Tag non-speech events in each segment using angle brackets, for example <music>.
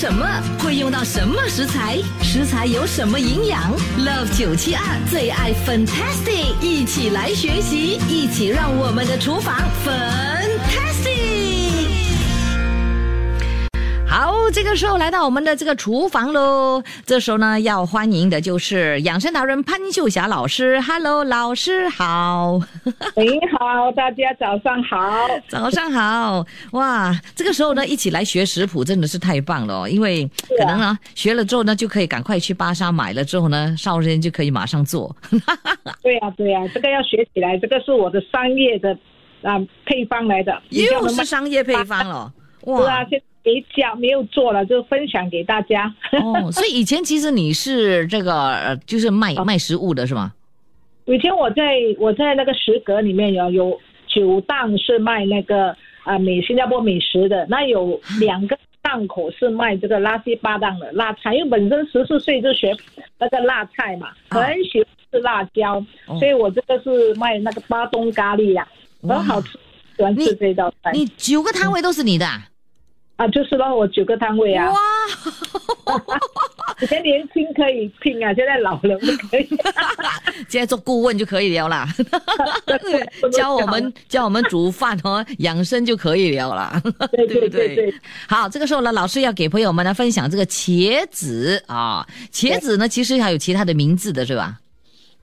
什么？会用到什么食材？食材有什么营养？Love 九七二最爱 Fantastic，一起来学习，一起让我们的厨房粉。这个时候来到我们的这个厨房喽。这时候呢，要欢迎的就是养生达人潘秀霞老师。Hello，老师好。你好，大家早上好。早上好，哇！这个时候呢，一起来学食谱真的是太棒了哦，因为可能呢，学了之后呢，就可以赶快去巴莎买了之后呢，烧热就可以马上做。对呀、对呀、这个要学起来，这个是我的商业的啊配方来的。又是商业配方了，是啊，哇！现在没教没有做了，就分享给大家。哦，<laughs> 所以以前其实你是这个呃，就是卖哦卖食物的是吗？以前我在我在那个食阁里面有有九档是卖那个啊、美新加坡美食的，那有两个档口是卖这个垃圾八档的辣菜，因为本身十四岁就学那个辣菜嘛，啊很喜欢吃辣椒，哦所以我这个是卖那个巴东咖喱呀、哇很好吃，喜欢吃这道菜你九个摊位都是你的啊？啊，就是咯，我九个摊位啊，哇！<laughs> 以前年轻可以拼啊，现在老了不可以。<laughs> 现在做顾问就可以了啦，<laughs> 教我们教我们煮饭哦，养生就可以了啦。对对不对对对对。好，这个时候呢，老师要给朋友们来分享这个茄子啊，茄子呢其实还有其他的名字的是吧？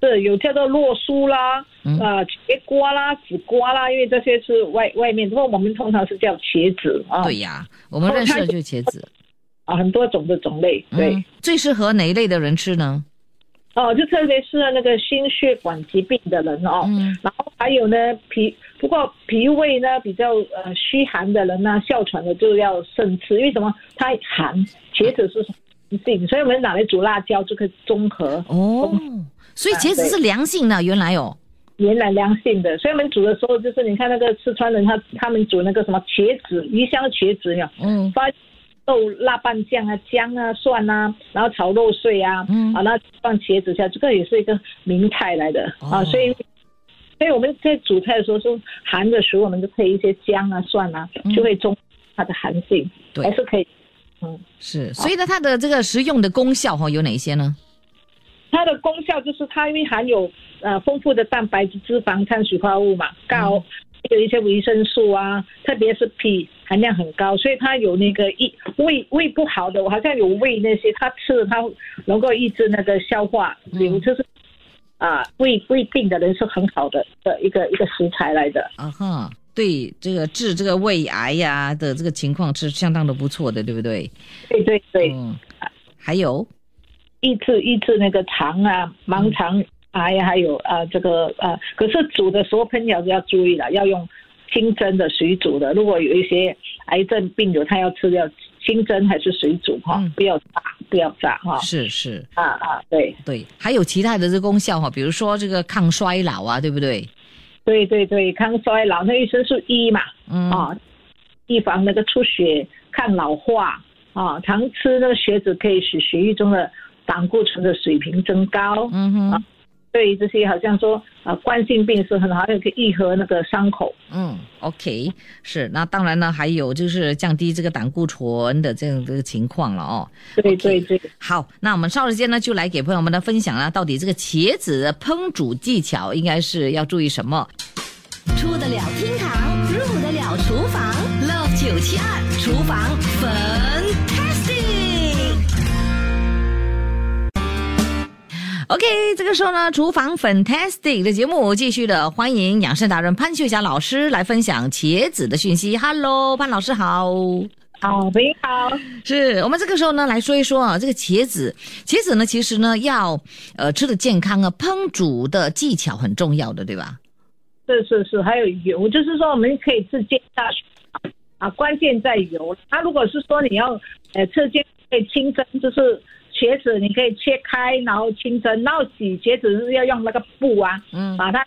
是有叫做洛苏啦，嗯呃，茄瓜啦、紫瓜啦，因为这些是外外面，不过我们通常是叫茄子啊。对呀，我们认识的就是茄子。啊，很多种的种类，对。嗯，最适合哪一类的人吃呢？哦，就特别适合那个心血管疾病的人哦。嗯然后还有呢，脾不过脾胃呢比较呃虚寒的人呢，哮喘的就要慎吃，因为什么？它寒，茄子是寒性，所以我们拿来煮辣椒就可以中和。哦，所以茄子是凉性的，原来哦。原来凉性的，所以我们煮的时候，就是你看那个四川人他他们煮那个什么茄子鱼香茄子呀，嗯放豆辣拌酱啊、姜啊、蒜啊，然后炒肉碎啊，嗯啊，那放茄子下，这个也是一个名菜来的、哦啊，所以。所以我们在煮菜的时候，就寒的时候，我们就配一些姜啊、蒜啊，就会中它的寒性，嗯对还是可以。嗯，是，所以呢，它的这个食用的功效哈、有哪些呢？它的功效就是它因为含有呃丰富的蛋白质、脂肪、碳水化合物嘛，高，还有一些维生素啊，特别是脾含量很高，所以它有那个一胃胃不好的，我好像有胃那些，它吃了它能够抑制那个消化流，就是啊胃胃病的人是很好的的一个一个食材来的。啊哈，对这个治这个胃癌呀、的这个情况是相当的不错的，对不对？对对对，嗯，还有抑制抑制那个肠啊盲肠癌呀，还有啊这个呃，可是煮的时候烹调就要注意了，要用清蒸的水煮的。如果有一些癌症病友，他要吃要清蒸还是水煮哈，嗯不要炸，不要炸哈。是是，啊啊，对对，还有其他的这功效哈，比如说这个抗衰老啊，对不对？对对对，抗衰老，那维生素 E 嘛，嗯啊，预防那个出血、抗老化啊，常吃那个血脂可以使血液中的胆固醇的水平增高。嗯哼啊，对这些好像说啊，冠心病是很好，还可以愈合那个伤口。嗯，OK，是。那当然呢，还有就是降低这个胆固醇的这样的情况了哦。对对对，好，那我们稍时间呢，就来给朋友们的分享了，到底这个茄子的烹煮技巧应该是要注意什么？出得了厅堂，入得了厨房，Love 九七二厨房 Fantastic。OK，这个时候呢，厨房 Fantastic 的节目继续的欢迎养生达人潘秀霞老师来分享茄子的讯息。Hello，潘老师好。好，你好。是我们这个时候呢来说一说啊，这个茄子，茄子呢其实呢要呃吃的健康啊，烹煮的技巧很重要的，对吧？是是是，还有油，就是说我们可以自煎炸啊，关键在油。那如果是说你要呃车间可以清蒸，就是茄子你可以切开，然后清蒸，然后洗茄子是要用那个布啊，嗯把它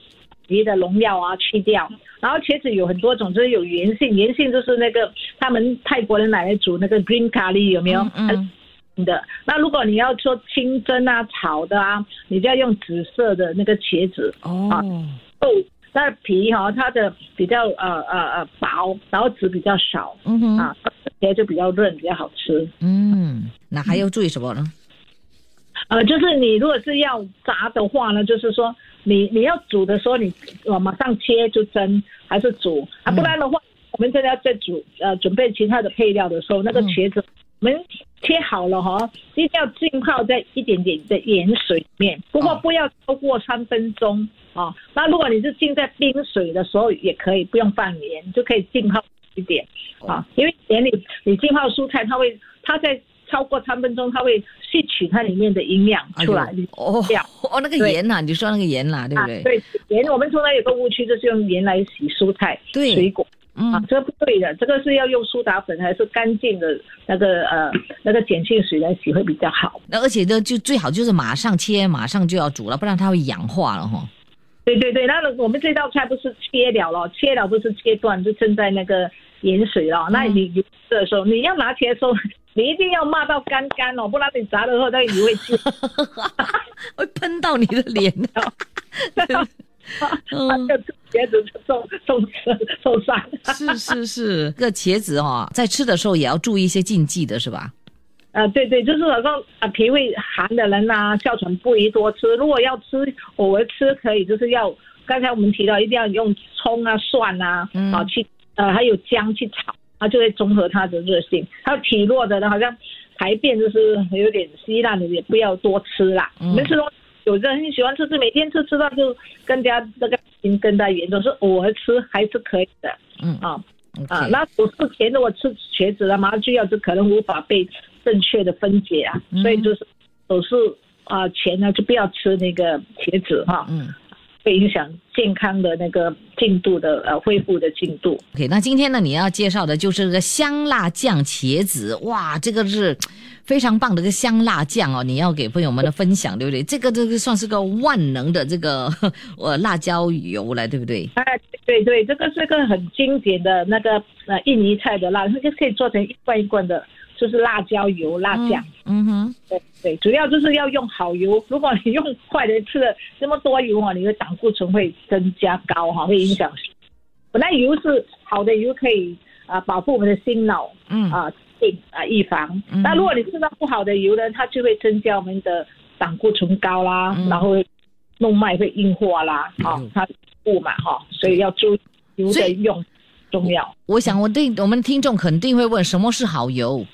皮的农药啊去掉。然后茄子有很多种，就是有圆性，圆性就是那个他们泰国人拿来煮那个 green curry 有没有？嗯嗯的。那如果你要做清蒸啊、炒的啊，你就要用紫色的那个茄子哦，哦。那皮哈、它的比较呃呃呃薄，然后籽比较少嗯哼，啊，吃起来就比较润，比较好吃。嗯，那还要注意什么呢？呃，就是你如果是要炸的话呢，就是说你你要煮的时候你，呃马上切就蒸还是煮啊，不然的话，我们真的要在煮呃准备其他的配料的时候，那个茄子、我们切好了哈，一定要浸泡在一点点的盐水里面，不过哦不要超过三分钟啊。那如果你是浸在冰水的时候也可以，不用放盐就可以浸泡一点啊，因为盐里你浸泡蔬菜，它会它在超过三分钟，它会吸取它里面的营养出来。哦哦，那个对盐呐、你说那个盐啦、对不啊，对？对盐，我们从来有个误区，就是用盐来洗蔬菜、对水果啊嗯，，这个不对的，这个是要用苏打粉还是干净的那个呃那个碱性水来洗会比较好。那而且呢，就最好就是马上切，马上就要煮了，不然它会氧化了哈。对对对，那我们这道菜不是切了了，切了不是切断，就正在那个盐水了。那你的时候，你要拿起来的时候，你一定要骂到干干哦，不然你炸的时候那个油会进。<laughs> <laughs> 会喷到你的脸。嗯，就茄子受受受伤。<laughs> 是是是，这个茄子哈、在吃的时候也要注意一些禁忌的是吧？啊，对对，就是好像啊脾胃寒的人呐、哮喘不宜多吃。如果要吃，偶尔吃可以，就是要刚才我们提到，一定要用葱啊、蒜啊，嗯啊去呃还有姜去炒，它就会中和它的热性。还有体弱的呢，好像排便就是有点稀烂的，也不要多吃啦。嗯我们吃东西有的人喜欢吃，吃每天吃吃到就更加那个病更加严重，是偶尔吃还是可以的。嗯啊。啊，那手术前如果吃茄子的麻醉药，就可能无法被正确的分解啊，嗯所以就是手术啊前呢就不要吃那个茄子哈、嗯会影响健康的那个进度的呃恢复的进度。，OK，那今天呢，你要介绍的就是这个香辣酱茄子，哇，这个是非常棒的一个香辣酱哦，你要给朋友们的分享，对不对？这个这个算是个万能的这个 <laughs> 呃辣椒油了，对不对？哎，对对，这个是个很经典的那个呃印尼菜的辣，这个可以做成一罐一罐的，就是辣椒油、辣酱。嗯哼，对对，主要就是要用好油。如果你用坏的吃了这么多油啊，你的胆固醇会增加高哈，会影响。本来油是好的油，可以啊、保护我们的心脑嗯啊病啊预防嗯。那如果你吃到不好的油呢，它就会增加我们的胆固醇高啦，嗯然后动脉会硬化啦，啊嗯，它不嘛哈，所以要注意油的用重要。我想我对我们听众肯定会问，什么是好油？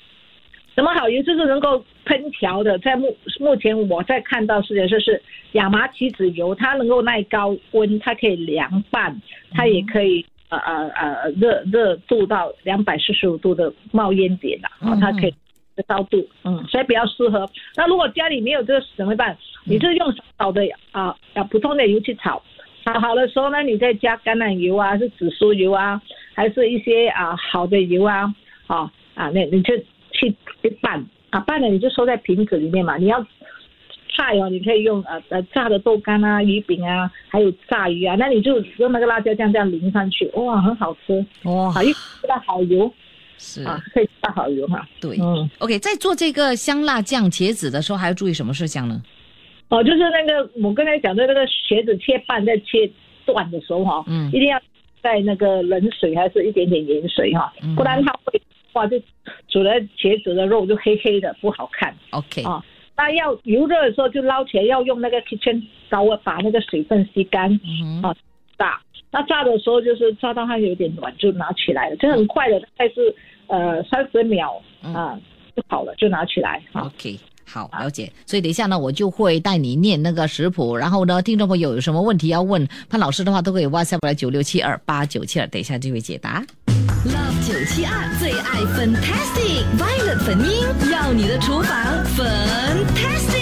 什么好油就是能够烹调的，在目目前我在看到是的就是亚麻籽籽油，它能够耐高温，它可以凉拌，它也可以呃呃呃热热度到两百四十五度的冒烟点的，它可以的高度，嗯，所以比较适合。那如果家里没有这个怎么办？你就用少的啊啊普通的油去炒，炒好的时候呢，你再加橄榄油啊，是紫苏油啊，还是一些啊好的油啊，啊啊，那你就去去拌啊，拌了你就收在瓶子里面嘛。你要菜哦，你可以用呃呃炸的豆干啊、鱼饼啊，还有炸鱼啊，那你就用那个辣椒酱这样淋上去，哇，很好吃哇好，，又吃到好油是啊，可以吃到好油哈。对。嗯，OK，在做这个香辣酱茄子的时候，还要注意什么事项呢？哦，就是那个我刚才讲的那个茄子切半再切断的时候哈、嗯一定要在那个冷水还是一点点盐水哈、嗯不然它会哇就煮了茄子的肉就黑黑的不好看。OK，啊那要油热的时候就捞起来，要用那个 kitchen 刀把那个水分吸干嗯哼，啊炸。那炸的时候就是炸到它有点软就拿起来了，就很快的，大概是呃三十秒嗯啊就好了，就拿起来啊。OK，好，了解。所以等一下呢，我就会带你念那个食谱，然后呢，听众朋友有什么问题要问潘老师的话，都可以 WhatsApp 来九六七二八九七二，等一下就会解答。Love 九七二最爱 Fantastic Violet 粉音，要你的厨房 Fantastic。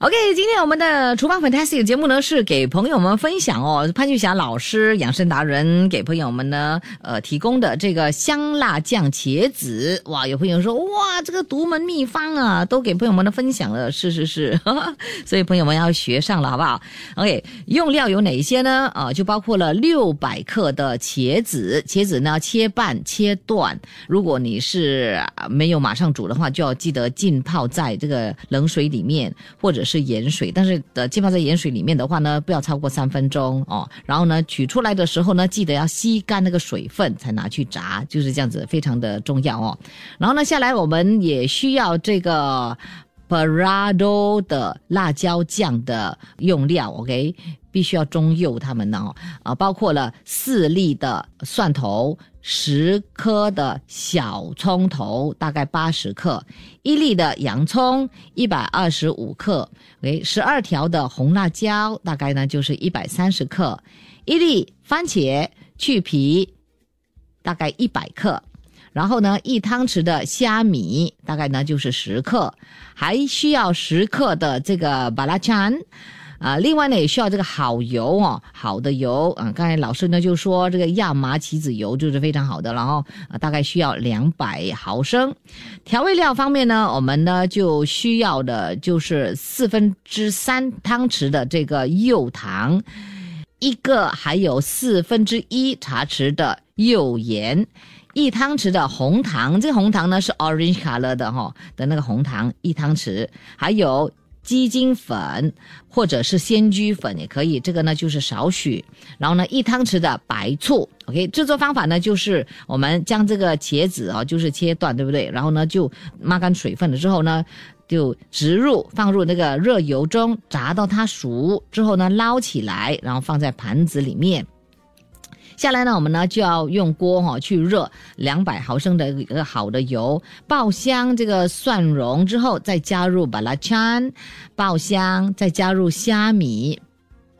OK，今天我们的厨房 Fantastic 节目呢是给朋友们分享哦，潘玉霞老师养生达人给朋友们呢呃提供的这个香辣酱茄子。哇，有朋友说哇，这个独门秘方啊，都给朋友们的分享了，是是是，<laughs> 所以朋友们要学上了，好不好？OK，用料有哪些呢？啊，就包括了六百克的茄子，茄子呢切半切段。如果你是没有马上煮的话，就要记得浸泡在这个冷水里面，或者是盐水。但是的浸泡在盐水里面的话呢，不要超过三分钟哦。然后呢，取出来的时候呢，记得要吸干那个水分才拿去炸，就是这样子，非常的重要哦。然后呢，下来我们也需要这个 Parado 的辣椒酱的用料，OK，必须要中柚它们呢哦，啊，包括了四粒的蒜头。十颗的小葱头，大概八十克；一粒的洋葱，一百二十五克；诶，十二条的红辣椒，大概呢就是一百三十克；一粒番茄去皮，大概一百克；然后呢，一汤匙的虾米，大概呢就是十克；还需要十克的这个巴拉찬 啊，另外呢也需要这个好油哦，好的油啊。刚才老师呢就说这个亚麻棋子油就是非常好的，然后啊大概需要两百毫升。调味料方面呢，我们呢就需要的就是四分之三汤匙的这个柚糖，一个还有四分之一茶匙的柚盐，一汤匙的红糖，这个红糖呢是 orange color 的哈的那个红糖一汤匙，还有。鸡精粉或者是鲜居粉也可以，这个呢就是少许。然后呢，一汤匙的白醋。OK，制作方法呢就是我们将这个茄子啊，就是切断，对不对？然后呢就抹干水分了之后呢，就植入放入那个热油中，炸到它熟之后呢，捞起来，然后放在盘子里面。下来呢，我们呢就要用锅哈去热两百毫升的一个好的油，爆香这个蒜蓉之后，再加入巴拉 찬， 爆香，再加入虾米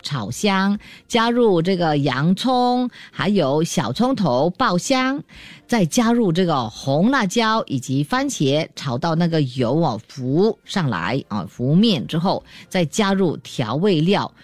炒香，加入这个洋葱，还有小葱头爆香，再加入这个红辣椒以及番茄炒到那个油啊浮上来啊浮面之后，再加入调味料。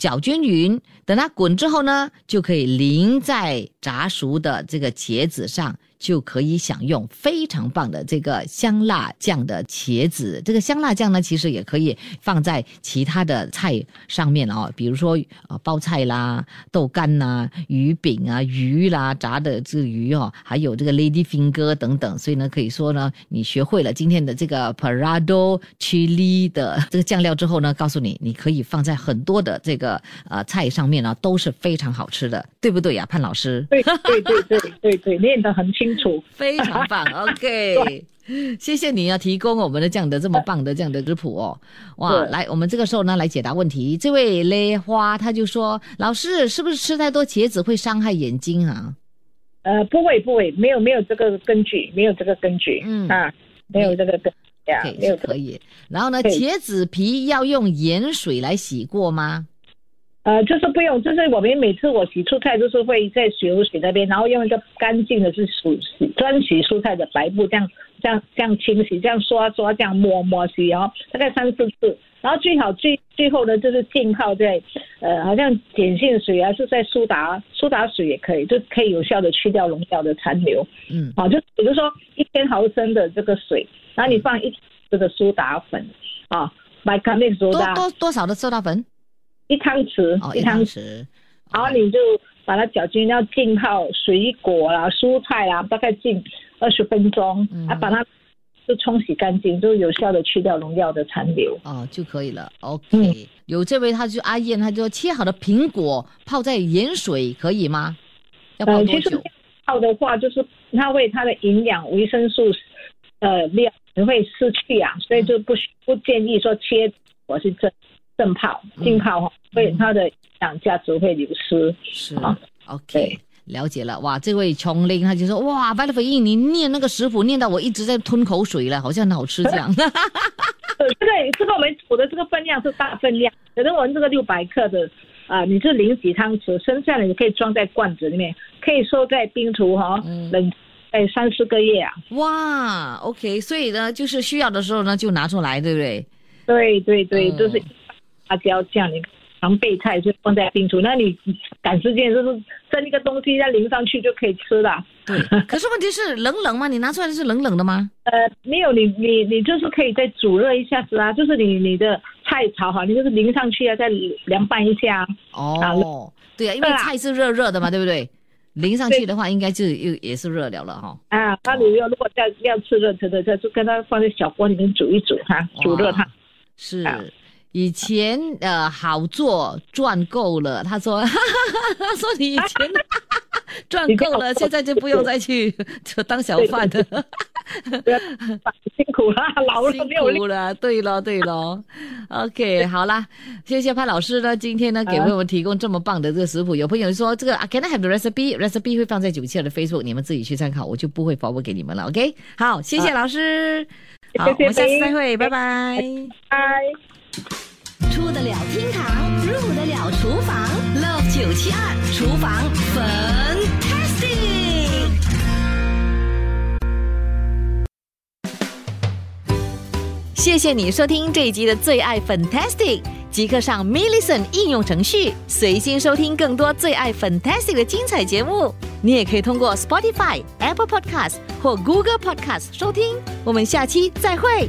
搅均匀，等它滚之后呢，就可以淋在炸熟的这个茄子上。就可以享用非常棒的这个香辣酱的茄子。这个香辣酱呢，其实也可以放在其他的菜上面哦，比如说呃包菜啦、豆干呐、鱼饼啊、鱼啦、炸的这鱼哦，还有这个 lady finger 等等。所以呢，可以说呢，你学会了今天的这个 parado chili 的这个酱料之后呢，告诉你，你可以放在很多的这个呃菜上面呢，都是非常好吃的，对不对呀，潘老师？对对对对对对，念得很清。清楚，非常棒。<laughs> OK，谢谢你要提供我们的这样的这么棒的这样的食谱哦。哇，来，我们这个时候呢来解答问题。这位勒花他就说：“老师，是不是吃太多茄子会伤害眼睛啊？”呃，不会，不会，没有，没有这个根据，没有这个根据。嗯啊，没有这个根呀，没有可以。然后呢，茄子皮要用盐水来洗过吗？呃，就是不用，就是我们每次我洗蔬菜都是会在水壶水那边，然后用一个干净的是洗专洗蔬菜的白布，这样这样这样清洗，这样刷刷，这样抹抹洗，然后大概三四次，然后最好最最后呢就是浸泡在呃好像碱性水啊，是在苏打苏打水也可以，就可以有效的去掉农药的残留。嗯，啊，就比如说一千毫升的这个水，然后你放一这个苏打粉啊，买卡面苏打多多少的苏打粉？一汤匙，一汤匙，然后你就把它搅均，要浸泡水果啦、蔬菜啦，大概浸二十分钟，啊，把它就冲洗干净，就有效的去掉农药的残留，哦，就可以了。OK，有这位他就阿燕，他就切好的苹果泡在盐水可以吗？要泡多久？泡的话，就是它会它的营养维生素呃量会失去啊，所以就不不建议说切我是这。浸泡，浸泡哈，会它的营养价值会流失。是啊，OK，了解了。哇，这位琼林他就说，哇，白了飞印，你念那个食谱念到我一直在吞口水了，好像很好吃这样。<laughs> 对，这个这个我们煮的这个分量是大分量，可能我们这个六百克的啊，你是零几汤匙，剩下的你可以装在罐子里面，可以收在冰橱哈，冷哎三四个月啊。哇，OK，所以呢，就是需要的时候呢就拿出来，对不对？对对对，嗯就是辣椒酱，你常备菜就放在冰橱，那你赶时间就是蒸一个东西再淋上去就可以吃了。对，可是问题是冷冷吗？你拿出来的是冷冷的吗？呃，没有你你你就是可以再煮热一下子啊，就是你你的菜炒好，你就是淋上去啊，再凉拌一下。哦，对啊，因为菜是热热的嘛，对不对？淋上去的话，应该就又也是热了了哈。啊，那你要如果要要吃热吃的，就跟它放在小锅里面煮一煮哈，煮热它。是啊以前呃好做赚够了，他说，<laughs> 他说你以前赚够了，现在就不用再去 <laughs> 就当小贩了，辛苦了，老了辛。苦了。对了对了，OK，好啦，谢谢潘老师呢，今天呢给我们提供这么棒的这个食谱。有朋友说这个啊，Can I have the recipe？recipe 会放在九七二的 Facebook，你们自己去参考，我就不会 forward 给你们了。OK，好，谢谢老师，好，我们下次飞再会，拜拜。拜。出得了厅堂，入得了厨房，Love 九七二厨房 Fantastic。谢谢你收听这一集的最爱 Fantastic，即刻上 m i l l i c e n t 应用程序，随心收听更多最爱 Fantastic 的精彩节目。你也可以通过 Spotify、Apple Podcast 或 Google Podcast 收听。我们下期再会。